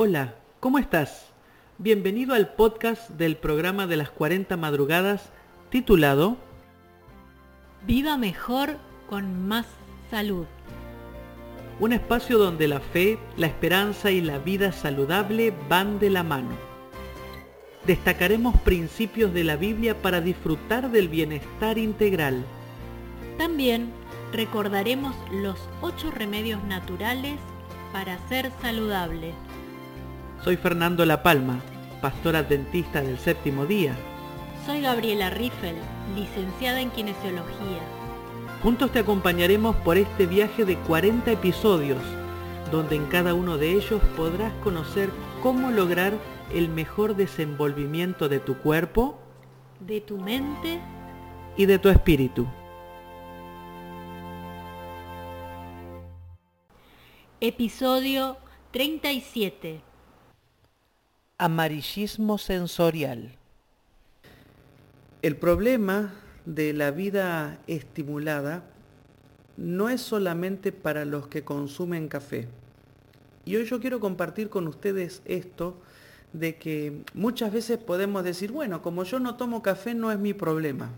Hola, ¿cómo estás? Bienvenido al podcast del programa de las 40 madrugadas titulado Viva mejor con más salud. Un espacio donde la fe, la esperanza y la vida saludable van de la mano. Destacaremos principios de la Biblia para disfrutar del bienestar integral. También recordaremos los ocho remedios naturales para ser saludable. Soy Fernando La Palma, pastor adventista del séptimo día. Soy Gabriela Riffel, licenciada en Kinesiología. Juntos te acompañaremos por este viaje de 40 episodios, donde en cada uno de ellos podrás conocer cómo lograr el mejor desenvolvimiento de tu cuerpo, de tu mente y de tu espíritu. Episodio 37 Amarillismo sensorial. El problema de la vida estimulada no es solamente para los que consumen café. Y hoy yo quiero compartir con ustedes esto de que muchas veces podemos decir, bueno, como yo no tomo café no es mi problema.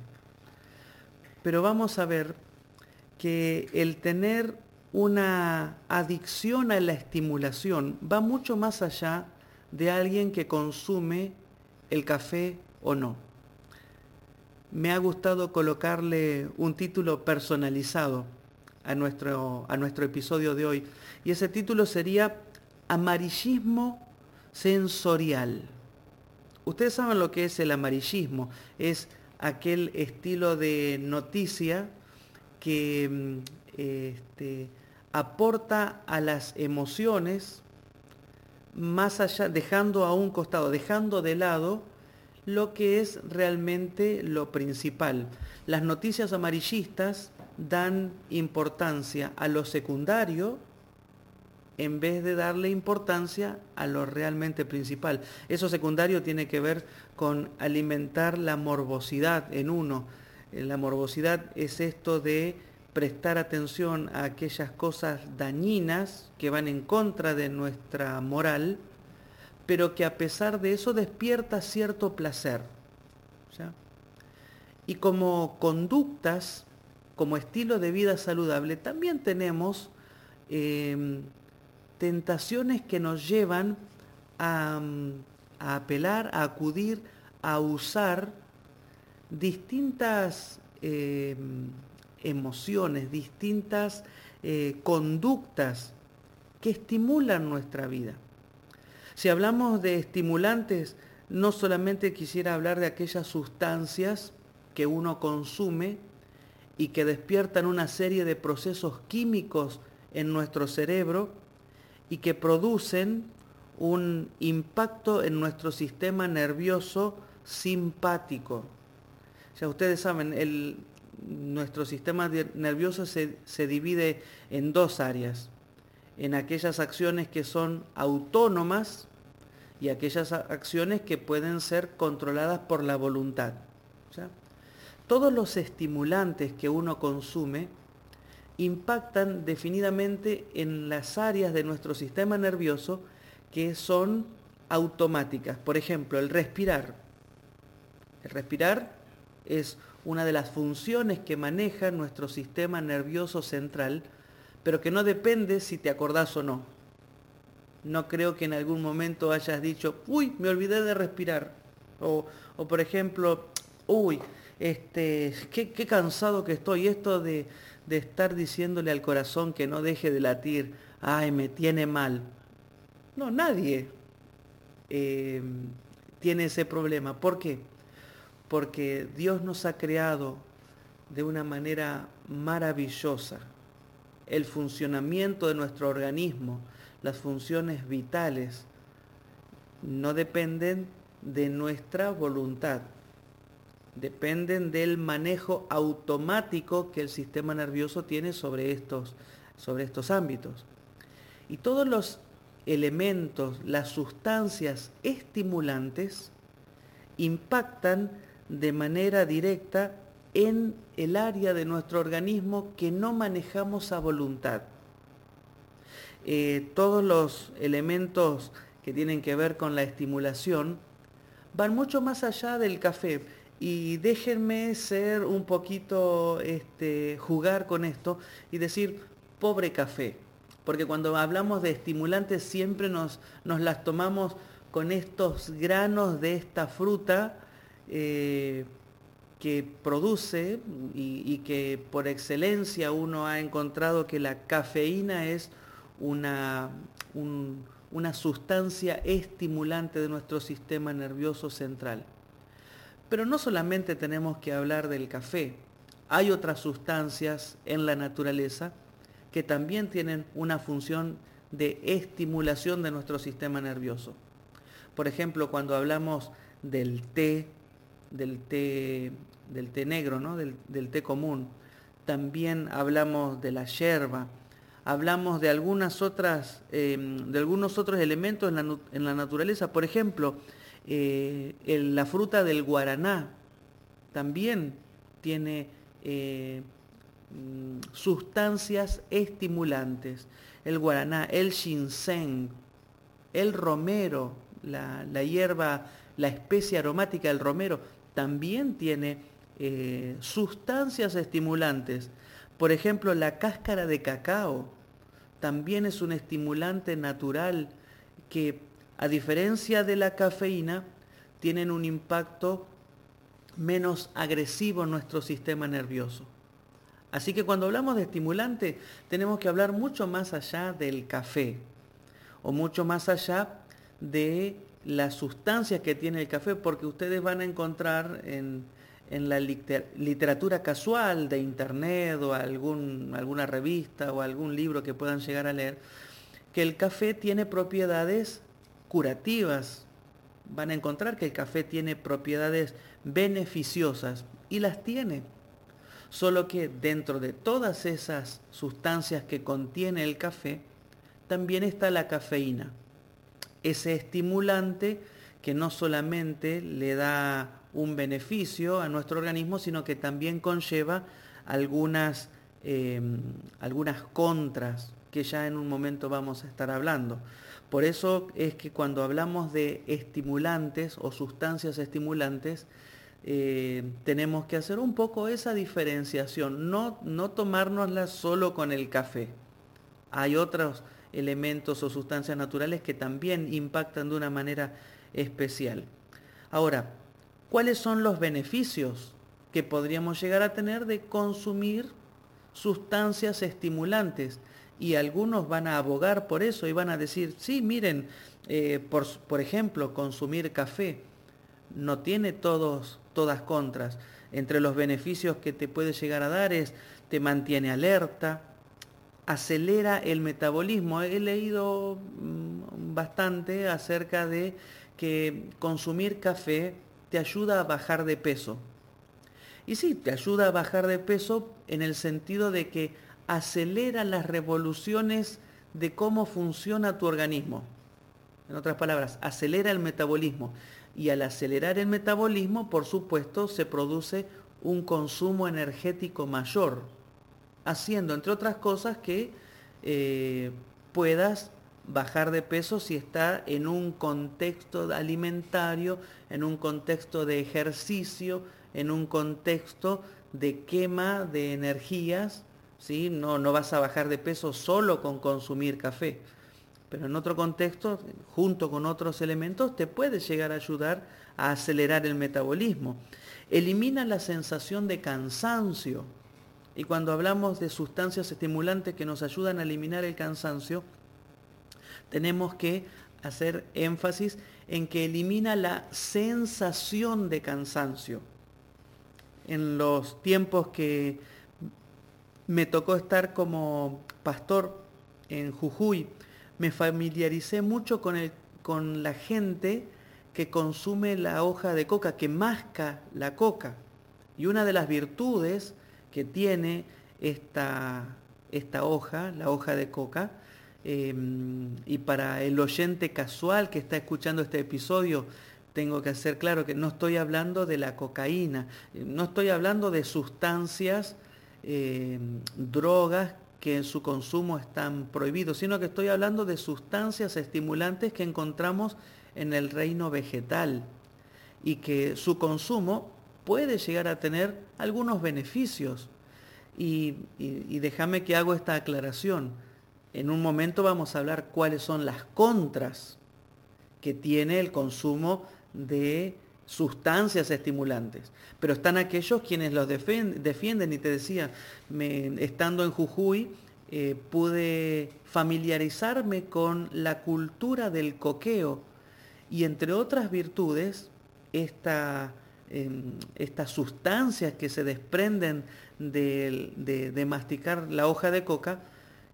Pero vamos a ver que el tener una adicción a la estimulación va mucho más allá de alguien que consume el café o no. Me ha gustado colocarle un título personalizado a nuestro, a nuestro episodio de hoy y ese título sería Amarillismo sensorial. Ustedes saben lo que es el amarillismo, es aquel estilo de noticia que mm, este, aporta a las emociones más allá, dejando a un costado, dejando de lado lo que es realmente lo principal. Las noticias amarillistas dan importancia a lo secundario en vez de darle importancia a lo realmente principal. Eso secundario tiene que ver con alimentar la morbosidad en uno. La morbosidad es esto de prestar atención a aquellas cosas dañinas que van en contra de nuestra moral, pero que a pesar de eso despierta cierto placer. Y como conductas, como estilo de vida saludable, también tenemos em, tentaciones que nos llevan a, apelar, a acudir, a usar distintas em, emociones, distintas eh, conductas que estimulan nuestra vida. Si hablamos de estimulantes, no solamente quisiera hablar de aquellas sustancias que uno consume y que despiertan una serie de procesos químicos en nuestro cerebro y que producen un impacto en nuestro sistema nervioso simpático. Ya ustedes saben, el, nuestro sistema nervioso se, se divide en dos áreas, en aquellas acciones que son autónomas y aquellas acciones que pueden ser controladas por la voluntad. Todos los estimulantes que uno consume impactan definidamente en las áreas de nuestro sistema nervioso que son automáticas. Por ejemplo, el respirar. El respirar es una de las funciones que maneja nuestro sistema nervioso central, pero que no depende si te acordás o no. No creo que en algún momento hayas dicho, uy, me olvidé de respirar. O, por ejemplo, uy, este, qué, qué, cansado que estoy. Esto de, de estar diciéndole al corazón que no deje de latir, ay, me tiene mal. No, nadie eh, tiene ese problema. ¿Por qué? Porque Dios nos ha creado de una manera maravillosa. El funcionamiento de nuestro organismo, las funciones vitales, no dependen de nuestra voluntad, dependen del manejo automático que el sistema nervioso tiene sobre estos, sobre estos ámbitos. Y todos los elementos, las sustancias estimulantes, impactan de manera directa en el área de nuestro organismo que no manejamos a voluntad. Eh, todos los elementos que tienen que ver con la estimulación van mucho más allá del café. Y déjenme ser un poquito, este, jugar con esto y decir, pobre café. Porque cuando hablamos de estimulantes siempre nos, nos las tomamos con estos granos de esta fruta eh, que produce y, que por excelencia uno ha encontrado que la cafeína es una, una sustancia estimulante de nuestro sistema nervioso central. Pero no solamente tenemos que hablar del café, hay otras sustancias en la naturaleza que también tienen una función de estimulación de nuestro sistema nervioso. Por ejemplo, cuando hablamos del té, del té, del té negro, ¿no? del, del té común, también hablamos de la yerba, hablamos de otras, em, de algunos otros elementos en la, naturaleza. Por ejemplo, eh, la fruta del guaraná también tiene eh, mm, sustancias estimulantes. El guaraná, el ginseng, el romero, la, hierba, la especie aromática del romero, también tiene eh, sustancias estimulantes. Por ejemplo, la cáscara de cacao también es un estimulante natural que, a diferencia de la cafeína, tienen un impacto menos agresivo en nuestro sistema nervioso. Así que cuando hablamos de estimulante, tenemos que hablar mucho más allá del café o mucho más allá de las sustancias que tiene el café, porque ustedes van a encontrar en, en la literatura casual de internet o alguna revista o algún libro que puedan llegar a leer, que el café tiene propiedades curativas. Van a encontrar que el café tiene propiedades beneficiosas y las tiene. Solo que dentro de todas esas sustancias que contiene el café, también está la cafeína. Ese estimulante que no solamente le da un beneficio a nuestro organismo, sino que también conlleva algunas, em, algunas contras que ya en un momento vamos a estar hablando. Por eso es que cuando hablamos de estimulantes o sustancias estimulantes, eh, tenemos que hacer un poco esa diferenciación, no, no tomárnosla solo con el café. Hay otros elementos o sustancias naturales que también impactan de una manera especial. Ahora, ¿cuáles son los beneficios que podríamos llegar a tener de consumir sustancias estimulantes? Y algunos van a abogar por eso y van a decir, sí, miren, eh, por, por, ejemplo, consumir café no tiene todos, todas contras. Entre los beneficios que te puede llegar a dar es, te mantiene alerta, acelera el metabolismo. He leído mm, bastante acerca de que consumir café te ayuda a bajar de peso. Y sí, te ayuda a bajar de peso en el sentido de que acelera las revoluciones de cómo funciona tu organismo. En otras palabras, acelera el metabolismo. Y al acelerar el metabolismo, por supuesto, se produce un consumo energético mayor, haciendo, entre otras cosas, que eh, puedas bajar de peso si está en un contexto alimentario, en un contexto de ejercicio, en un contexto de quema de energías, ¿sí? no, no vas a bajar de peso solo con consumir café, pero en otro contexto, junto con otros elementos, te puede llegar a ayudar a acelerar el metabolismo. Elimina la sensación de cansancio. Y cuando hablamos de sustancias estimulantes que nos ayudan a eliminar el cansancio, tenemos que hacer énfasis en que elimina la sensación de cansancio. En los tiempos que me tocó estar como pastor en Jujuy, me familiaricé mucho con, el, con la gente que consume la hoja de coca, que masca la coca. Y una de las virtudes que tiene esta, esta hoja, la hoja de coca, Em, y para el oyente casual que está escuchando este episodio, tengo que hacer claro que no estoy hablando de la cocaína, no estoy hablando de sustancias, em, drogas que su consumo están prohibidos, sino que estoy hablando de sustancias estimulantes que encontramos en el reino vegetal y que su consumo puede llegar a tener algunos beneficios. Y, déjame que hago esta aclaración. En un momento vamos a hablar cuáles son las contras que tiene el consumo de sustancias estimulantes. Pero están aquellos quienes los defienden, y te decía, estando en Jujuy, eh, pude familiarizarme con la cultura del coqueo y entre otras virtudes, esta, estas sustancias que se desprenden de, masticar la hoja de coca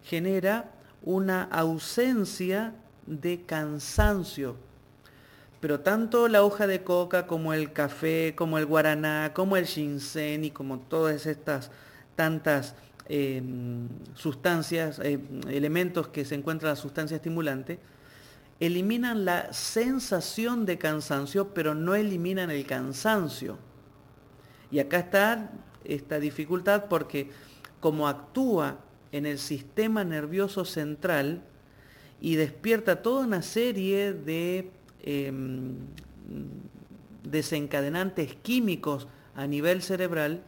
genera una ausencia de cansancio. Pero tanto la hoja de coca como el café, como el guaraná, como el ginseng y como todas estas tantas em, sustancias, em, elementos que se encuentran en la sustancia estimulante, eliminan la sensación de cansancio, pero no eliminan el cansancio. Y acá está esta dificultad porque como actúa en el sistema nervioso central y despierta toda una serie de em, desencadenantes químicos a nivel cerebral,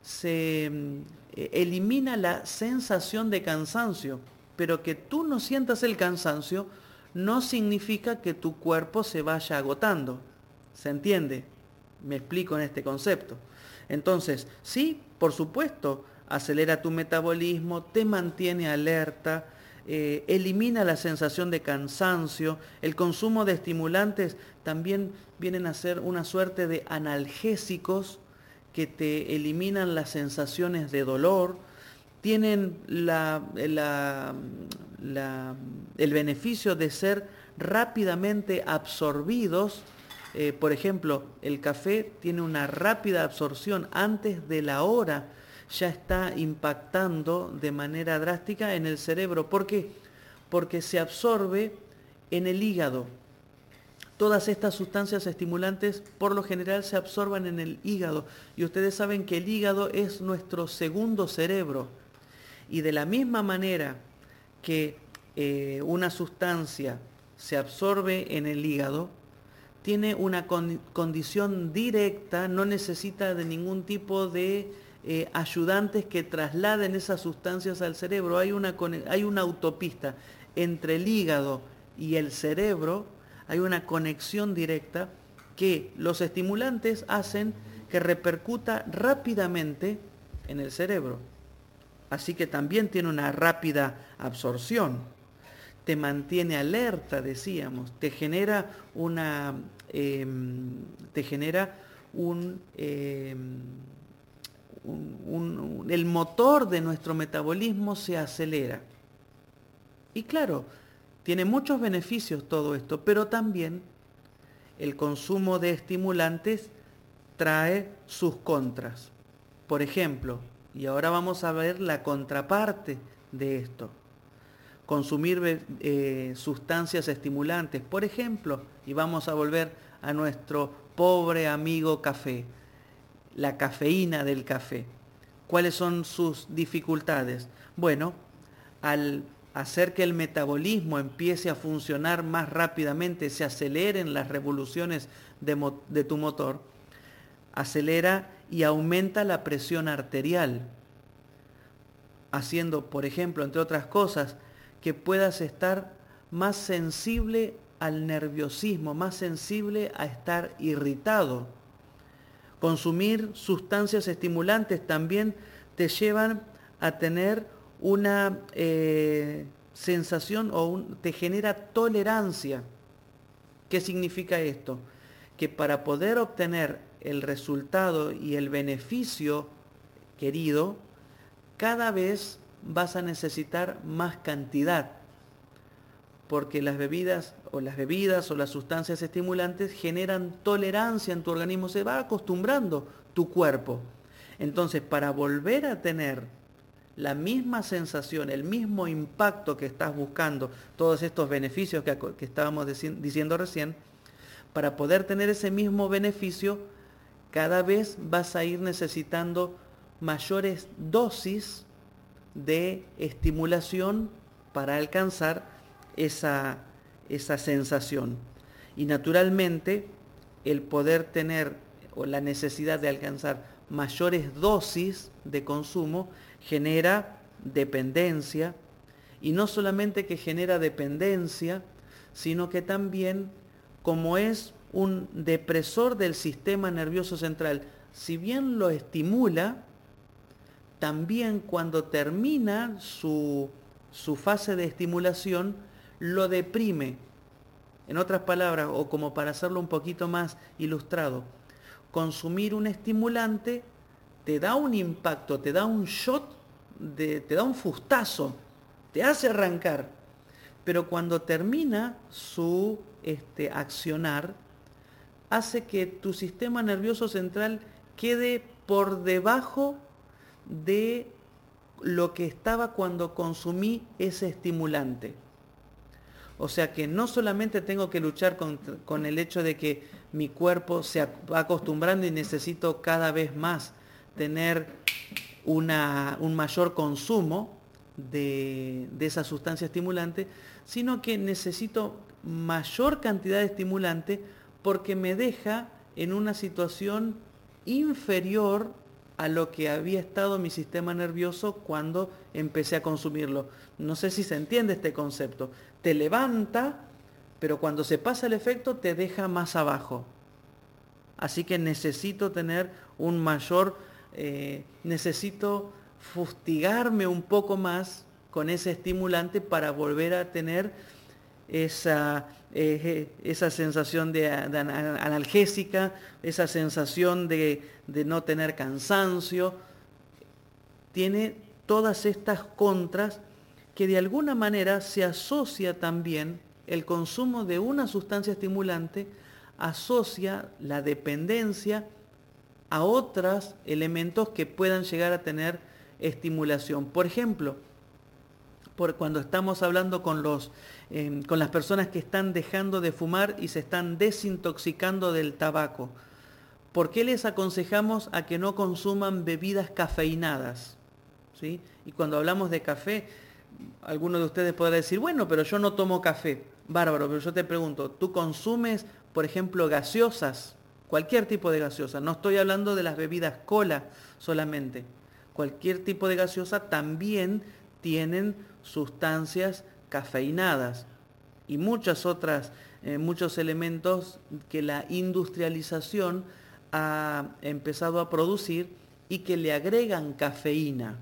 se em, elimina la sensación de cansancio, pero que tú no sientas el cansancio no significa que tu cuerpo se vaya agotando. ¿Se entiende? Me explico en este concepto. Entonces, sí, por supuesto, acelera tu metabolismo, te mantiene alerta, eh, elimina la sensación de cansancio. El consumo de estimulantes también vienen a ser una suerte de analgésicos que te eliminan las sensaciones de dolor, tienen el beneficio de ser rápidamente absorbidos. Eh, por ejemplo, el café tiene una rápida absorción antes de la hora, ya está impactando de manera drástica en el cerebro. ¿Por qué? Porque se absorbe en el hígado. Todas estas sustancias estimulantes por lo general se absorban en el hígado y ustedes saben que el hígado es nuestro segundo cerebro y de la misma manera que eh, una sustancia se absorbe en el hígado, tiene una condición directa, no necesita de ningún tipo de eh, ayudantes que trasladen esas sustancias al cerebro. Hay una, hay una autopista entre el hígado y el cerebro, hay una conexión directa que los estimulantes hacen que repercuta rápidamente en el cerebro así que también tiene una rápida absorción. Te mantiene alerta, decíamos, te genera una, em, te genera em, un, el motor de nuestro metabolismo se acelera. Y claro, tiene muchos beneficios todo esto, pero también el consumo de estimulantes trae sus contras. Por ejemplo, y ahora vamos a ver la contraparte de esto. Consumir eh, sustancias estimulantes, por ejemplo, y vamos a volver a nuestro pobre amigo café, la cafeína del café. ¿Cuáles son sus dificultades? Bueno, al hacer que el metabolismo empiece a funcionar más rápidamente, se aceleren las revoluciones de, de tu motor, acelera y aumenta la presión arterial, haciendo, por ejemplo, entre otras cosas, que puedas estar más sensible al nerviosismo, más sensible a estar irritado. Consumir sustancias estimulantes también te llevan a tener una eh, sensación o te genera tolerancia. ¿Qué significa esto? Que para poder obtener el resultado y el beneficio querido, cada vez vas a necesitar más cantidad, porque las bebidas o las bebidas o las sustancias estimulantes generan tolerancia en tu organismo, se va acostumbrando tu cuerpo. Entonces, para volver a tener la misma sensación, el mismo impacto que estás buscando, todos estos beneficios que, que estábamos diciendo recién, para poder tener ese mismo beneficio, cada vez vas a ir necesitando mayores dosis de estimulación para alcanzar esa, esa sensación. Y naturalmente el poder tener o la necesidad de alcanzar mayores dosis de consumo genera dependencia y no solamente que genera dependencia, sino que también como es un depresor del sistema nervioso central, si bien lo estimula, también cuando termina su, su fase de estimulación, lo deprime. En otras palabras, o como para hacerlo un poquito más ilustrado, consumir un estimulante te da un impacto, te da un shot, te da un fustazo, te hace arrancar. Pero cuando termina su este, accionar, hace que tu sistema nervioso central quede por debajo de lo que estaba cuando consumí ese estimulante. O sea que no solamente tengo que luchar con, el hecho de que mi cuerpo se va acostumbrando y necesito cada vez más tener un mayor consumo de, de esa sustancia estimulante, sino que necesito mayor cantidad de estimulante porque me deja en una situación inferior a lo que había estado mi sistema nervioso cuando empecé a consumirlo. No sé si se entiende este concepto. Te levanta, pero cuando se pasa el efecto te deja más abajo. Así que necesito tener un mayor, eh, necesito fustigarme un poco más con ese estimulante para volver a tener esa, eh, esa sensación de, analgésica, esa sensación de, de no tener cansancio. Tiene todas estas contras que de alguna manera se asocia también el consumo de una sustancia estimulante, asocia la dependencia a otros elementos que puedan llegar a tener estimulación. Por ejemplo, por cuando estamos hablando con, los, em, con las personas que están dejando de fumar y se están desintoxicando del tabaco. ¿Por qué les aconsejamos a que no consuman bebidas cafeinadas? ¿Sí? Y cuando hablamos de café, alguno de ustedes podrá decir, bueno, pero yo no tomo café. Bárbaro, pero yo te pregunto, ¿tú consumes, por ejemplo, gaseosas? Cualquier tipo de gaseosa. No estoy hablando de las bebidas cola solamente. Cualquier tipo de gaseosa también tienen sustancias cafeinadas y muchas otras, eh, muchos elementos que la industrialización ha empezado a producir y que le agregan cafeína.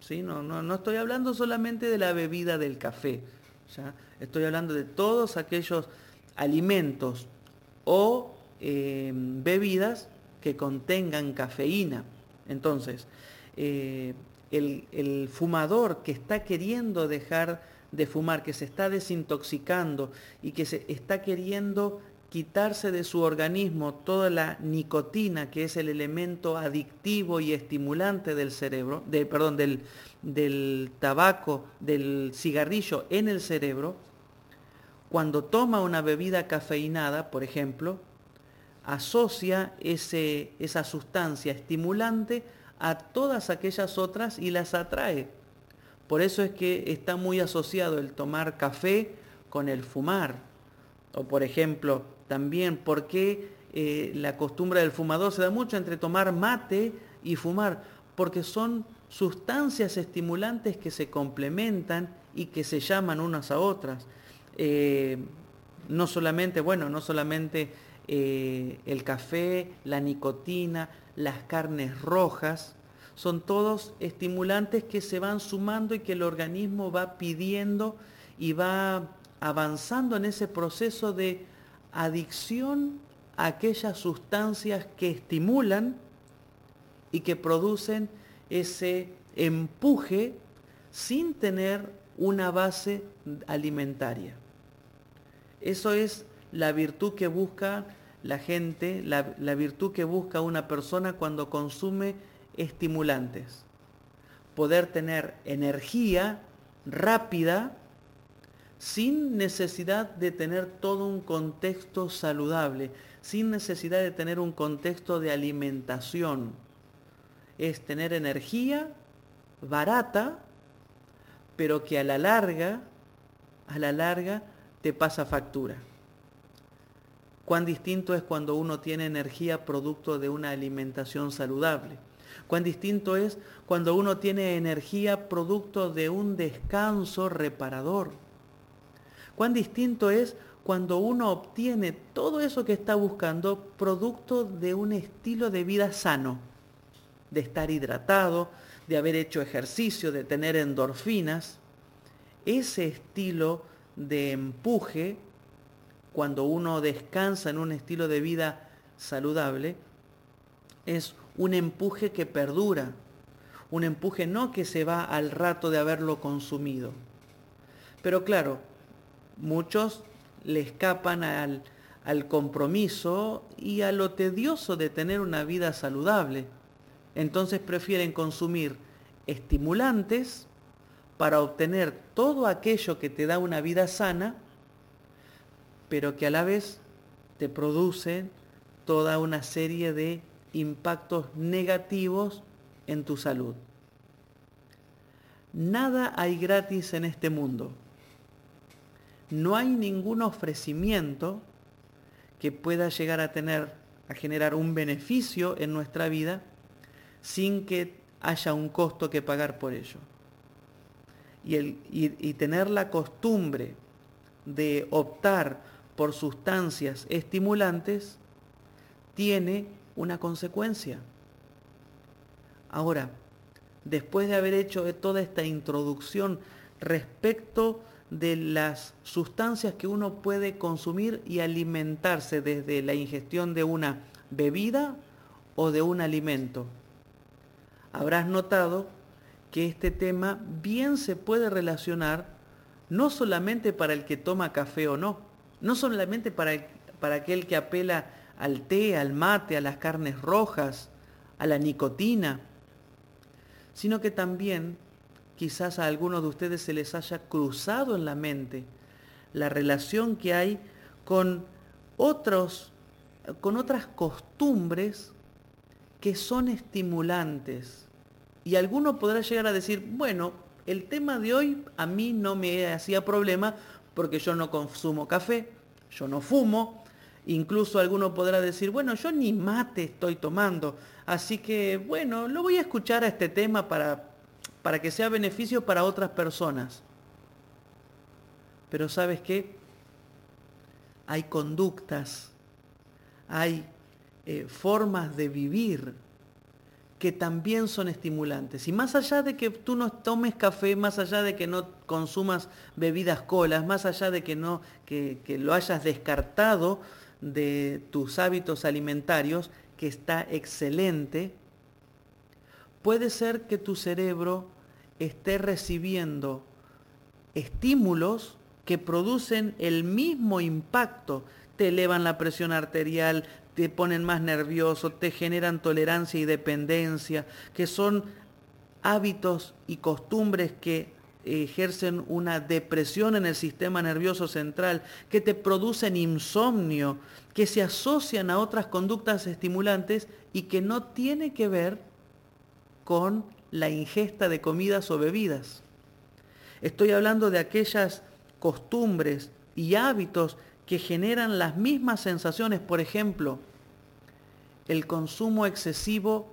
¿sí? No, no, estoy hablando solamente de la bebida del café, estoy hablando de todos aquellos alimentos o eh, bebidas que contengan cafeína. Entonces, eh, el, fumador que está queriendo dejar de fumar, que se está desintoxicando y que se está queriendo quitarse de su organismo toda la nicotina, que es el elemento adictivo y estimulante del cerebro, perdón, del, del tabaco, del cigarrillo en el cerebro, cuando toma una bebida cafeinada, por ejemplo, asocia ese, esa sustancia estimulante a todas aquellas otras y las atrae. Por eso es que está muy asociado el tomar café con el fumar. O por ejemplo, también por qué eh, la costumbre del fumador se da mucho entre tomar mate y fumar, porque son sustancias estimulantes que se complementan y que se llaman unas a otras. Eh, no solamente, bueno, no solamente eh, el café, la nicotina, las carnes rojas, son todos estimulantes que se van sumando y que el organismo va pidiendo y va avanzando en ese proceso de adicción a aquellas sustancias que estimulan y que producen ese empuje sin tener una base alimentaria. Eso es la virtud que busca la gente, la, virtud que busca una persona cuando consume estimulantes. Poder tener energía rápida sin necesidad de tener todo un contexto saludable, sin necesidad de tener un contexto de alimentación. Es tener energía barata pero que a la larga, a la larga, te pasa factura. Cuán distinto es cuando uno tiene energía producto de una alimentación saludable. Cuán distinto es cuando uno tiene energía producto de un descanso reparador. Cuán distinto es cuando uno obtiene todo eso que está buscando producto de un estilo de vida sano, de estar hidratado, de haber hecho ejercicio, de tener endorfinas. Ese estilo de empuje, cuando uno descansa en un estilo de vida saludable, es un empuje que perdura, un empuje no que se va al rato de haberlo consumido. Pero claro, muchos le escapan al, al compromiso y a lo tedioso de tener una vida saludable. Entonces prefieren consumir estimulantes para obtener todo aquello que te da una vida sana, pero que a la vez te produce toda una serie de impactos negativos en tu salud. Nada hay gratis en este mundo no hay ningún ofrecimiento que pueda llegar a tener, a generar un beneficio en nuestra vida sin que haya un costo que pagar por ello. Y, el, y tener la costumbre de optar por sustancias estimulantes tiene una consecuencia. Ahora, después de haber hecho toda esta introducción respecto de las sustancias que uno puede consumir y alimentarse desde la ingestión de una bebida o de un alimento. Habrás notado que este tema bien se puede relacionar no solamente para el que toma café o no, no solamente para, para aquel que apela al té, al mate, a las carnes rojas, a la nicotina, sino que también quizás a algunos de ustedes se les haya cruzado en la mente la relación que hay con otros con otras costumbres que son estimulantes. Y alguno podrá llegar a decir, bueno, el tema de hoy a mí no me hacía problema porque yo no consumo café, yo no fumo, incluso alguno podrá decir, bueno, yo ni mate estoy tomando, así que bueno, lo voy a escuchar a este tema para para que sea beneficio para otras personas. Pero sabes qué? Hay conductas, hay eh, formas de vivir que también son estimulantes. Y más allá de que tú no tomes café, más allá de que no consumas bebidas colas, más allá de que, no, que, que lo hayas descartado de tus hábitos alimentarios, que está excelente, puede ser que tu cerebro esté recibiendo estímulos que producen el mismo impacto. Te elevan la presión arterial, te ponen más nervioso, te generan tolerancia y dependencia, que son hábitos y costumbres que ejercen una depresión en el sistema nervioso central, que te producen insomnio, que se asocian a otras conductas estimulantes y que no tiene que ver con la ingesta de comidas o bebidas. Estoy hablando de aquellas costumbres y hábitos que generan las mismas sensaciones, por ejemplo, el consumo excesivo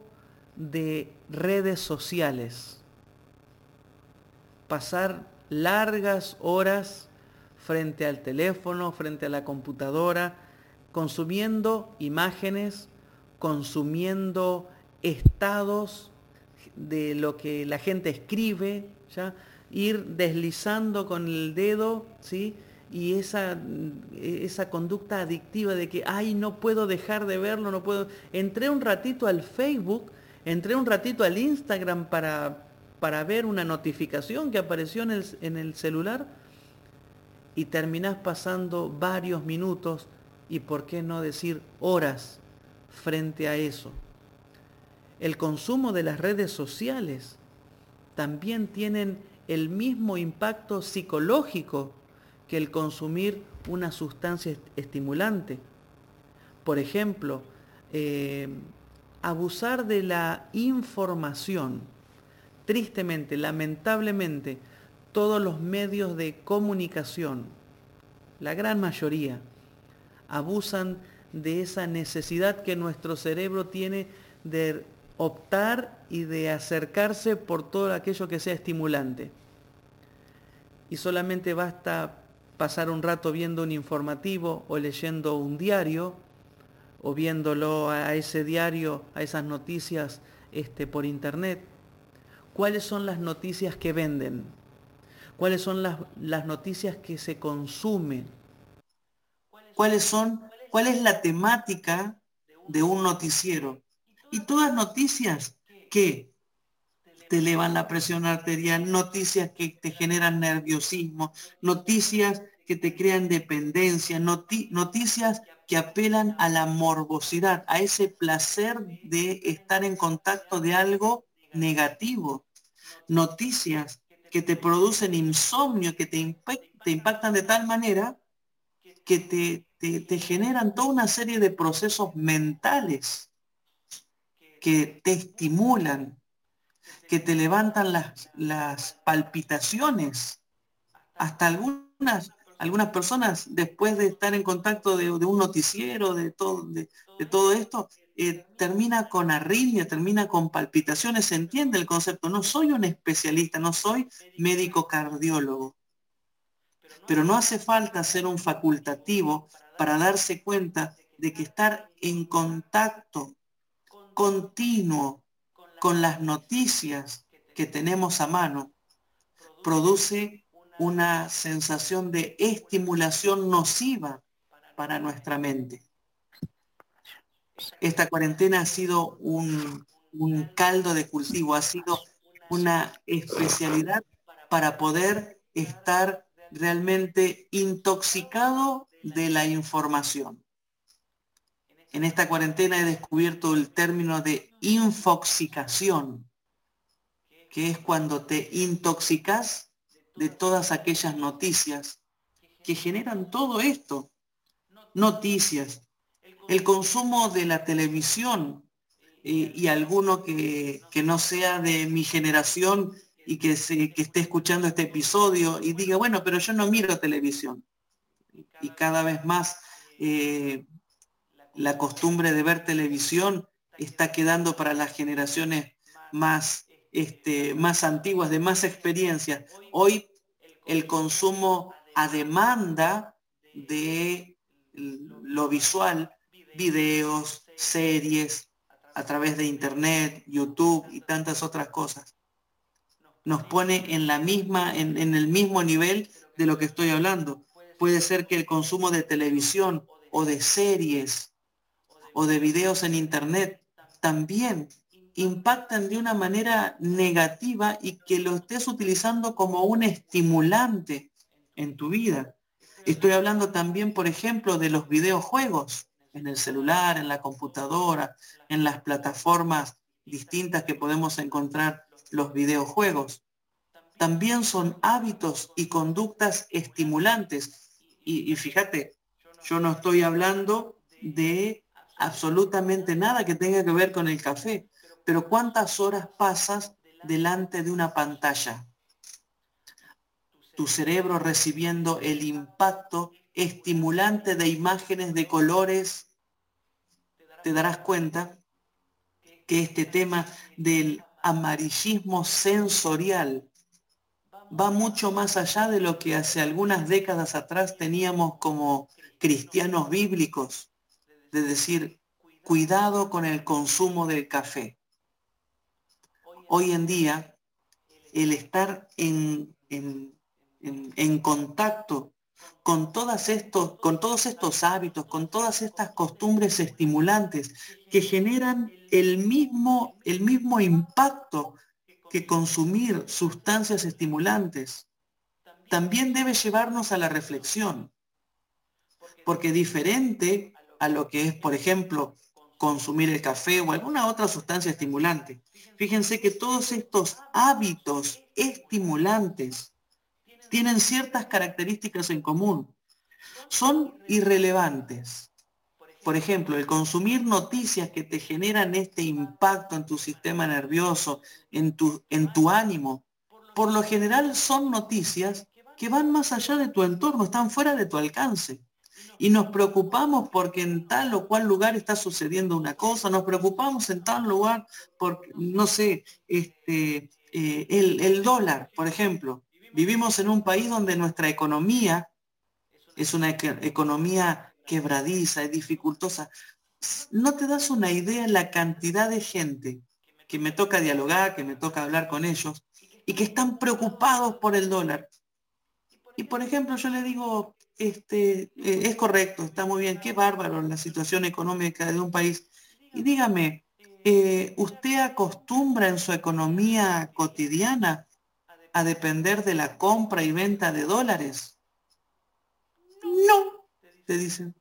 de redes sociales, pasar largas horas frente al teléfono, frente a la computadora, consumiendo imágenes, consumiendo estados de lo que la gente escribe, ¿ya? ir deslizando con el dedo, ¿sí? y esa, esa conducta adictiva de que, ay, no puedo dejar de verlo, no puedo. Entré un ratito al Facebook, entré un ratito al Instagram para, para ver una notificación que apareció en el, celular y terminás pasando varios minutos y, ¿por qué no decir horas frente a eso? el consumo de las redes sociales también tienen el mismo impacto psicológico que el consumir una sustancia estimulante. Por ejemplo, eh, abusar de la información. Tristemente, lamentablemente, todos los medios de comunicación, la gran mayoría, abusan de esa necesidad que nuestro cerebro tiene de optar y de acercarse por todo aquello que sea estimulante. Y solamente basta pasar un rato viendo un informativo o leyendo un diario o viéndolo a ese diario, a esas noticias este, por internet. ¿Cuáles son las noticias que venden? ¿Cuáles son las, noticias que se consumen? ¿Cuáles son, ¿Cuál es la temática de un noticiero? Y todas noticias que te elevan la presión arterial, noticias que te generan nerviosismo, noticias que te crean dependencia, noticias que apelan a la morbosidad, a ese placer de estar en contacto de algo negativo. Noticias que te producen insomnio, que te, te impactan de tal manera que te, te, generan toda una serie de procesos mentales que te estimulan, que te levantan las, las palpitaciones, hasta algunas algunas personas, después de estar en contacto de, un noticiero, de todo, de, todo esto, eh, termina con arritmia, termina con palpitaciones, se entiende el concepto. No soy un especialista, no soy médico cardiólogo, pero no hace falta ser un facultativo para darse cuenta de que estar en contacto continuo con las noticias que tenemos a mano produce una sensación de estimulación nociva para nuestra mente. Esta cuarentena ha sido un, caldo de cultivo, ha sido una especialidad para poder estar realmente intoxicado de la información. En esta cuarentena he descubierto el término de infoxicación, que es cuando te intoxicas de todas aquellas noticias que generan todo esto. Noticias, el consumo de la televisión eh, y alguno que, no sea de mi generación y que, se, que esté escuchando este episodio y diga, bueno, pero yo no miro televisión. Y cada vez más eh, la costumbre de ver televisión está quedando para las generaciones más, este, más antiguas, de más experiencia. Hoy el consumo a demanda de lo visual, videos, series, a través de internet, YouTube y tantas otras cosas. Nos pone en la misma, en, el mismo nivel de lo que estoy hablando. Puede ser que el consumo de televisión o de series o de videos en internet también impactan de una manera negativa y que lo estés utilizando como un estimulante en tu vida. Estoy hablando también, por ejemplo, de los videojuegos en el celular, en la computadora, en las plataformas distintas que podemos encontrar los videojuegos. También son hábitos y conductas estimulantes. Y, fíjate, yo no estoy hablando de absolutamente nada que tenga que ver con el café pero ¿cuántas horas pasas delante de una pantalla? Tu cerebro recibiendo el impacto estimulante de imágenes de colores, te darás cuenta que este tema del amarillismo sensorial va mucho más allá de lo que hace algunas décadas atrás teníamos como cristianos bíblicos, de decir, cuidado con el consumo del café hoy en día el estar en, en, contacto con, estos, con todos estos hábitos, con todas estas costumbres estimulantes que generan el mismo, el mismo impacto que consumir sustancias estimulantes, también debe llevarnos a la reflexión. Porque diferente a lo que es, por ejemplo, consumir el café o alguna otra sustancia estimulante. Fíjense que todos estos hábitos estimulantes tienen ciertas características en común. Son irrelevantes. Por ejemplo, el consumir noticias que te generan este impacto en tu sistema nervioso, en tu, en tu ánimo, por lo general son noticias que van más allá de tu entorno, están fuera de tu alcance. Y nos preocupamos porque en tal o cual lugar está sucediendo una cosa, nos preocupamos en tal lugar por, no sé, este, eh, el, el dólar, por ejemplo. Vivimos en un país donde nuestra economía es una economía quebradiza, es dificultosa. No te das una idea de la cantidad de gente que me toca dialogar, que me toca hablar con ellos y que están preocupados por el dólar. Y por ejemplo, yo le digo, este, eh, es correcto, está muy bien, qué bárbaro la situación económica de un país. Y dígame, eh, ¿usted acostumbra en su economía cotidiana a depender de la compra y venta de dólares? No, te dicen.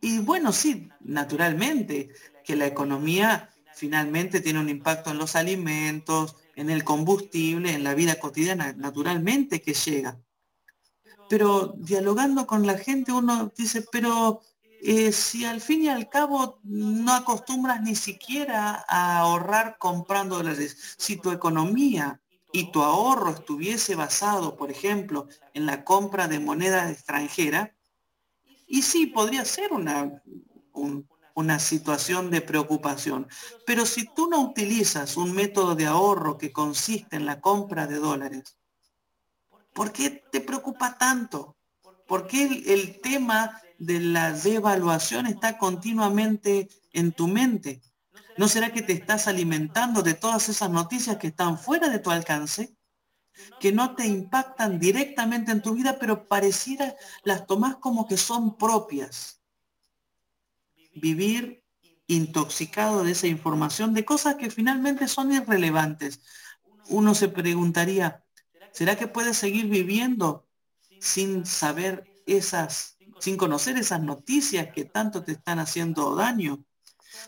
Y bueno, sí, naturalmente, que la economía finalmente tiene un impacto en los alimentos, en el combustible, en la vida cotidiana, naturalmente que llega. Pero dialogando con la gente uno dice, pero eh, si al fin y al cabo no acostumbras ni siquiera a ahorrar comprando dólares, si tu economía y tu ahorro estuviese basado, por ejemplo, en la compra de moneda extranjera, y sí, podría ser una, una situación de preocupación. Pero si tú no utilizas un método de ahorro que consiste en la compra de dólares, ¿por qué te preocupa tanto? ¿Por qué el, el tema de la devaluación está continuamente en tu mente? ¿No será que te estás alimentando de todas esas noticias que están fuera de tu alcance? Que no te impactan directamente en tu vida, pero pareciera las tomás como que son propias vivir intoxicado de esa información, de cosas que finalmente son irrelevantes. Uno se preguntaría, ¿será que puedes seguir viviendo sin saber esas, sin conocer esas noticias que tanto te están haciendo daño?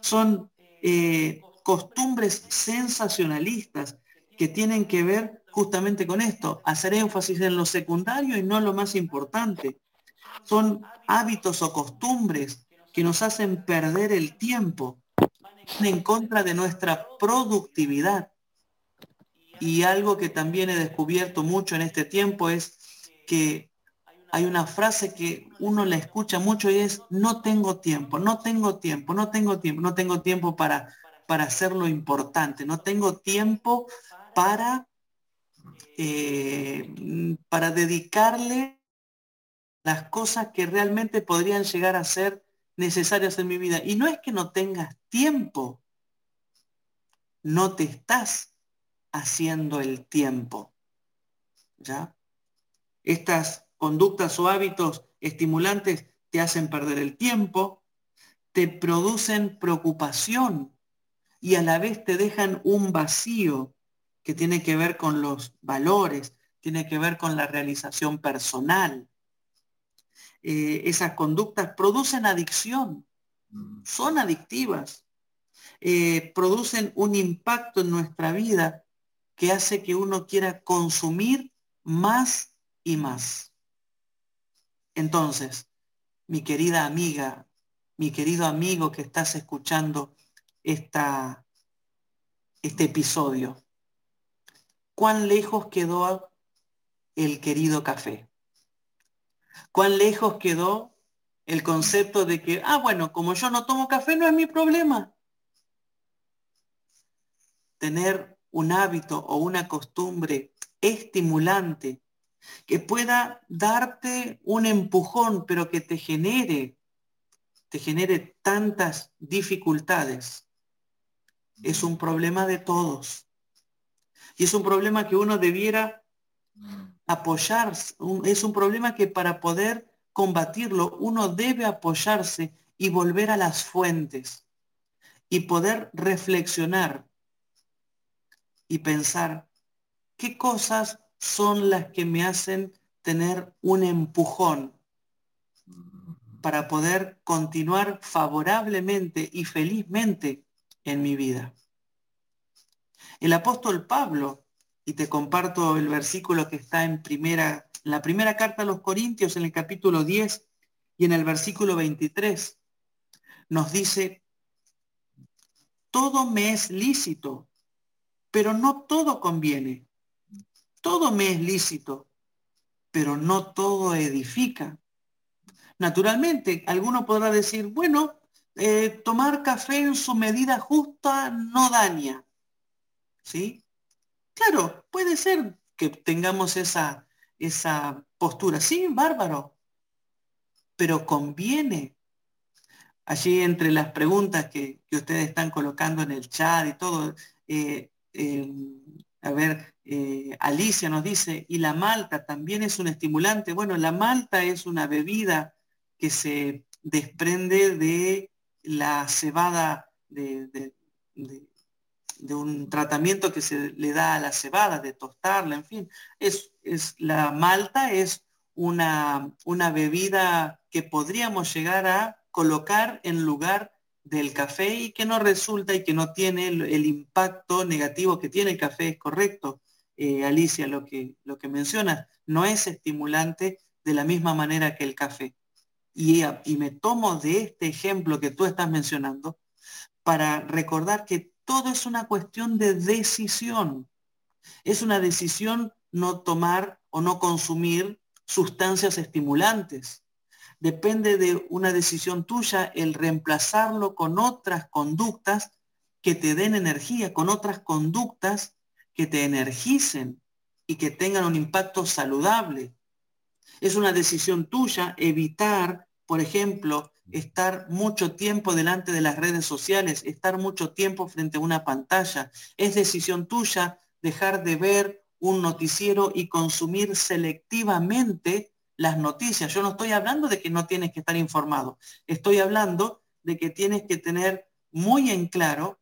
Son eh, costumbres sensacionalistas que tienen que ver justamente con esto, hacer énfasis en lo secundario y no lo más importante. Son hábitos o costumbres que nos hacen perder el tiempo, en contra de nuestra productividad. Y algo que también he descubierto mucho en este tiempo es que hay una frase que uno la escucha mucho y es, no tengo tiempo, no tengo tiempo, no tengo tiempo, no tengo tiempo para, para hacer lo importante, no tengo tiempo para, eh, para dedicarle las cosas que realmente podrían llegar a ser necesarias en mi vida. Y no es que no tengas tiempo, no te estás haciendo el tiempo. ¿Ya? Estas conductas o hábitos estimulantes te hacen perder el tiempo, te producen preocupación y a la vez te dejan un vacío que tiene que ver con los valores, tiene que ver con la realización personal. Eh, esas conductas producen adicción, son adictivas, eh, producen un impacto en nuestra vida que hace que uno quiera consumir más y más. Entonces, mi querida amiga, mi querido amigo que estás escuchando esta, este episodio, ¿cuán lejos quedó el querido café? cuán lejos quedó el concepto de que, ah, bueno, como yo no tomo café no es mi problema. Tener un hábito o una costumbre estimulante que pueda darte un empujón, pero que te genere, te genere tantas dificultades, es un problema de todos. Y es un problema que uno debiera apoyar, es un problema que para poder combatirlo uno debe apoyarse y volver a las fuentes y poder reflexionar y pensar qué cosas son las que me hacen tener un empujón para poder continuar favorablemente y felizmente en mi vida. El apóstol Pablo y te comparto el versículo que está en primera, la primera carta a los Corintios, en el capítulo 10 y en el versículo 23. Nos dice, todo me es lícito, pero no todo conviene. Todo me es lícito, pero no todo edifica. Naturalmente, alguno podrá decir, bueno, eh, tomar café en su medida justa no daña. ¿Sí? Claro, puede ser que tengamos esa, esa postura. Sí, bárbaro. Pero conviene. Allí entre las preguntas que, ustedes están colocando en el chat y todo, eh, a ver, eh, Alicia nos dice, y la malta también es un estimulante. Bueno, la malta es una bebida que se desprende de la cebada de, un tratamiento que se le da a la cebada, de tostarla, en fin. Es, es, la malta es una, una bebida que podríamos llegar a colocar en lugar del café y que no resulta y que no tiene el, impacto negativo que tiene el café, es correcto, eh, Alicia, lo que, lo que mencionas, no es estimulante de la misma manera que el café. Y, me tomo de este ejemplo que tú estás mencionando para recordar que todo es una cuestión de decisión. Es una decisión no tomar o no consumir sustancias estimulantes. Depende de una decisión tuya el reemplazarlo con otras conductas que te den energía, con otras conductas que te energicen y que tengan un impacto saludable. Es una decisión tuya evitar, por ejemplo, estar mucho tiempo delante de las redes sociales, estar mucho tiempo frente a una pantalla. Es decisión tuya dejar de ver un noticiero y consumir selectivamente las noticias. Yo no estoy hablando de que no tienes que estar informado. Estoy hablando de que tienes que tener muy en claro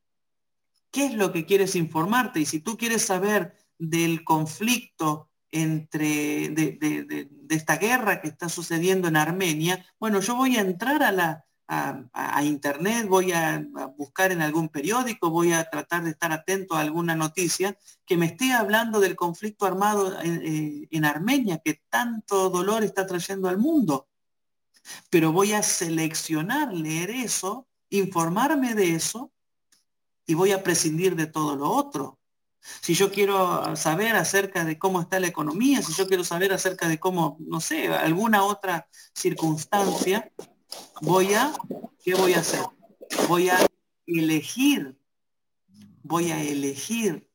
qué es lo que quieres informarte. Y si tú quieres saber del conflicto entre de, esta guerra que está sucediendo en Armenia, bueno, yo voy a entrar a la a, internet, voy a, buscar en algún periódico, voy a tratar de estar atento a alguna noticia que me esté hablando del conflicto armado en, eh, en Armenia que tanto dolor está trayendo al mundo. Pero voy a seleccionar, leer eso, informarme de eso y voy a prescindir de todo lo otro. Si yo quiero saber acerca de cómo está la economía, si yo quiero saber acerca de cómo, no sé, alguna otra circunstancia, voy a, ¿qué voy a hacer? Voy a elegir, voy a elegir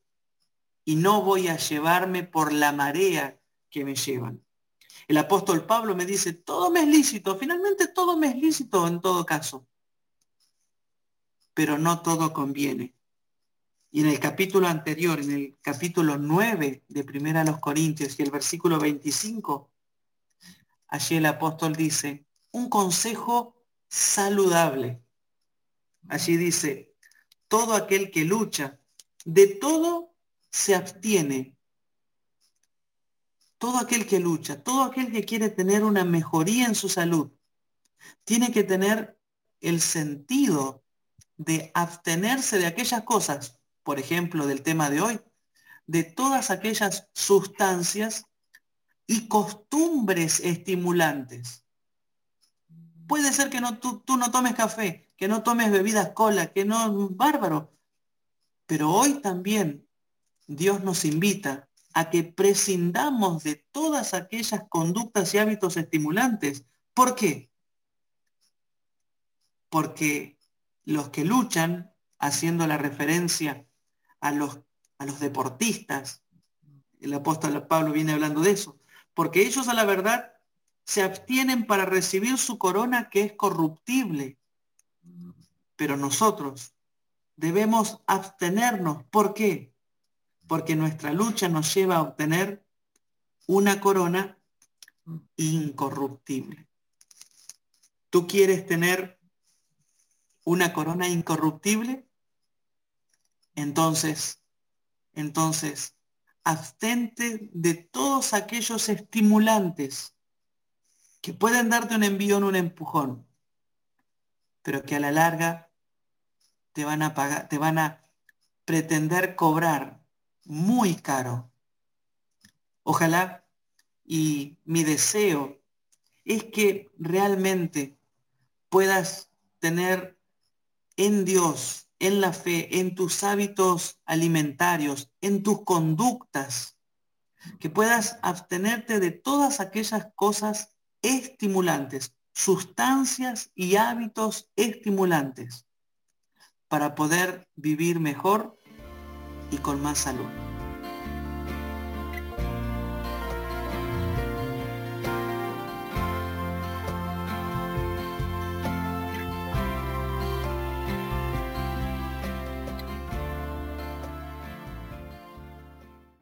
y no voy a llevarme por la marea que me llevan. El apóstol Pablo me dice, todo me es lícito, finalmente todo me es lícito en todo caso, pero no todo conviene. Y en el capítulo anterior, en el capítulo 9 de Primera a los Corintios y el versículo 25, allí el apóstol dice, un consejo saludable. Allí dice, todo aquel que lucha, de todo se abstiene. Todo aquel que lucha, todo aquel que quiere tener una mejoría en su salud, tiene que tener el sentido de abstenerse de aquellas cosas, por ejemplo, del tema de hoy, de todas aquellas sustancias y costumbres estimulantes Puede ser que no, tú, no tomes café, que no tomes bebidas cola, que no, bárbaro. Pero hoy también Dios nos invita a que prescindamos de todas aquellas conductas y hábitos estimulantes. ¿Por qué? Porque los que luchan, haciendo la referencia a los, a los deportistas, el apóstol Pablo viene hablando de eso, porque ellos a la verdad se abstienen para recibir su corona que es corruptible. Pero nosotros debemos abstenernos. ¿Por qué? Porque nuestra lucha nos lleva a obtener una corona incorruptible. ¿Tú quieres tener una corona incorruptible? Entonces, entonces, abstente de todos aquellos estimulantes que pueden darte un envío en un empujón, pero que a la larga te van a pagar, te van a pretender cobrar muy caro. Ojalá y mi deseo es que realmente puedas tener en Dios, en la fe, en tus hábitos alimentarios, en tus conductas, que puedas abstenerte de todas aquellas cosas estimulantes, sustancias y hábitos estimulantes, para poder vivir mejor y con más salud.